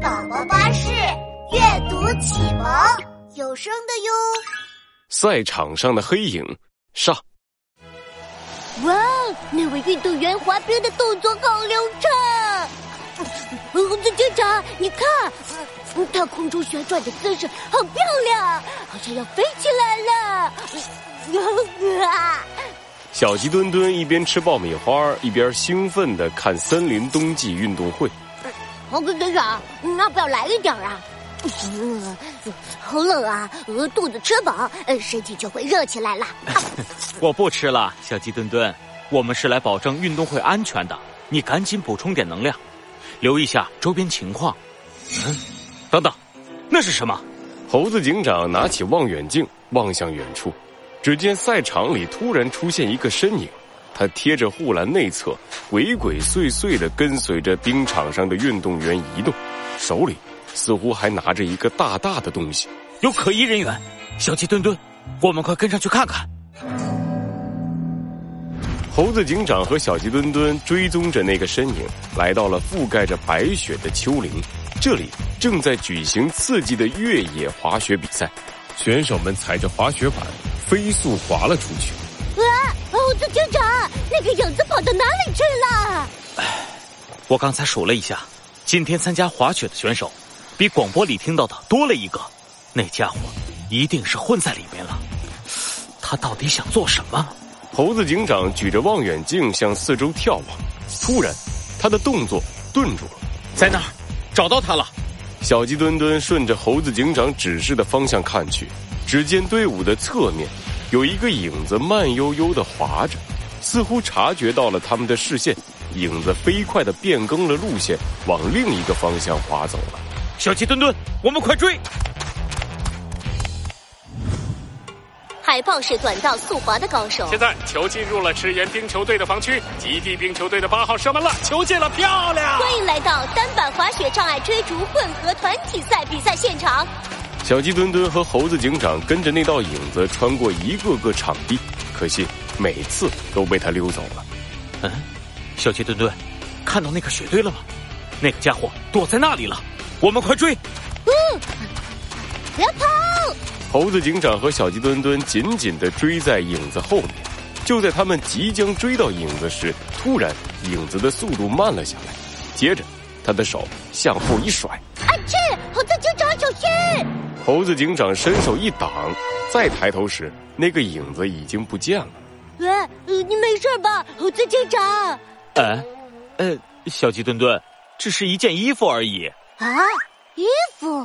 宝宝巴士阅读启蒙有声的哟。赛场上的黑影上。哇，那位运动员滑冰的动作好流畅！猴子警长，你看，他空中旋转的姿势好漂亮，好像要飞起来了。小鸡墩墩一边吃爆米花，一边兴奋的看森林冬季运动会。猴子警长，你要不要来一点啊？嗯，好冷啊！肚子吃饱，身体就会热起来了。我不吃了，小鸡墩墩。我们是来保证运动会安全的，你赶紧补充点能量，留意下周边情况。嗯，等等，那是什么？猴子警长拿起望远镜望向远处，只见赛场里突然出现一个身影，他贴着护栏内侧，鬼鬼祟祟的跟随着冰场上的运动员移动，手里。似乎还拿着一个大大的东西，有可疑人员。小鸡墩墩，我们快跟上去看看。猴子警长和小鸡墩墩追踪着那个身影，来到了覆盖着白雪的丘陵。这里正在举行刺激的越野滑雪比赛，选手们踩着滑雪板飞速滑了出去。啊！猴子警长，跑到哪里去了？哎，我刚才数了一下，今天参加滑雪的选手。比广播里听到的多了一个，那家伙一定是混在里面了。他到底想做什么？猴子警长举着望远镜向四周眺望，突然，他的动作顿住了。在那儿，找到他了。小鸡墩墩顺着猴子警长指示的方向看去，只见队伍的侧面有一个影子慢悠悠的滑着，似乎察觉到了他们的视线，影子飞快的变更了路线，往另一个方向滑走了。小鸡墩墩，我们快追！海豹是短道速滑的高手。现在球进入了赤岩冰球队的防区，极地冰球队的八号射门了，球进了，漂亮！欢迎来到单板滑雪障碍追逐混合团体赛比赛现场。小鸡墩墩和猴子警长跟着那道影子穿过一个个场地，可惜每次都被他溜走了。嗯，小鸡墩墩，看到那个雪堆了吗？那个家伙躲在那里了。我们快追！嗯，别跑！猴子警长和小鸡墩墩紧紧的追在影子后面。就在他们即将追到影子时，突然影子的速度慢了下来。接着，他的手向后一甩，啊！去！猴子警长，小心！猴子警长伸手一挡，再抬头时，那个影子已经不见了。喂，你没事吧，猴子警长？哎，呃，小鸡墩墩，只是一件衣服而已。啊，衣服，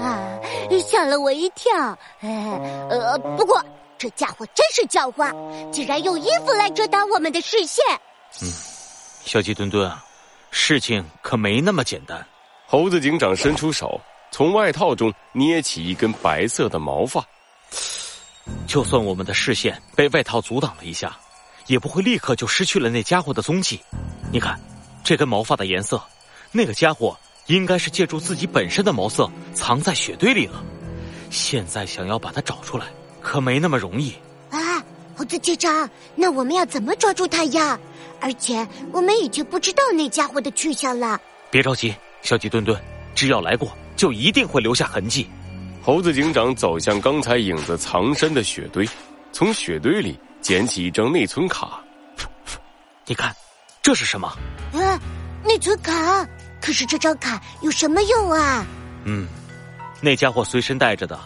啊，吓了我一跳。呃呃，不过这家伙真是狡猾，竟然用衣服来遮挡我们的视线。嗯，小鸡墩墩啊，事情可没那么简单。猴子警长伸出手，从外套中捏起一根白色的毛发。就算我们的视线被外套阻挡了一下，也不会立刻就失去了那家伙的踪迹。你看，这根毛发的颜色，那个家伙。应该是借助自己本身的毛色藏在雪堆里了，现在想要把它找出来，可没那么容易。啊，猴子警长，那我们要怎么抓住他呀？而且我们已经不知道那家伙的去向了。别着急，小鸡墩墩，只要来过，就一定会留下痕迹。猴子警长走向刚才影子藏身的雪堆，从雪堆里捡起一张内存卡。你看，这是什么？啊，内存卡。可是这张卡有什么用啊？嗯，那家伙随身带着的，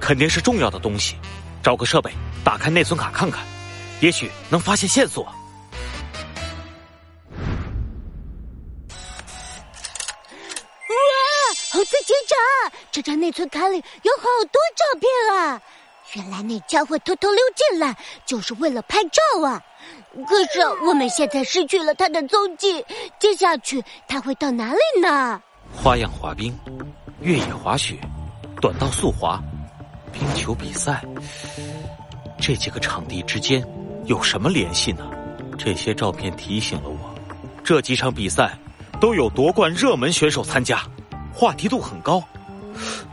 肯定是重要的东西。找个设备，打开内存卡看看，也许能发现线索。猴子警长，这张内存卡里有好多照片啊！原来那家伙偷偷溜进来，就是为了拍照啊！可是我们现在失去了他的踪迹，接下去他会到哪里呢？花样滑冰、越野滑雪、短道速滑、冰球比赛，这几个场地之间有什么联系呢？这些照片提醒了我，这几场比赛都有夺冠热门选手参加，话题度很高。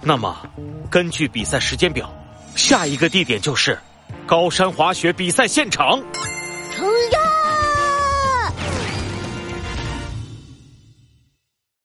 那么，根据比赛时间表。下一个地点就是高山滑雪比赛现场。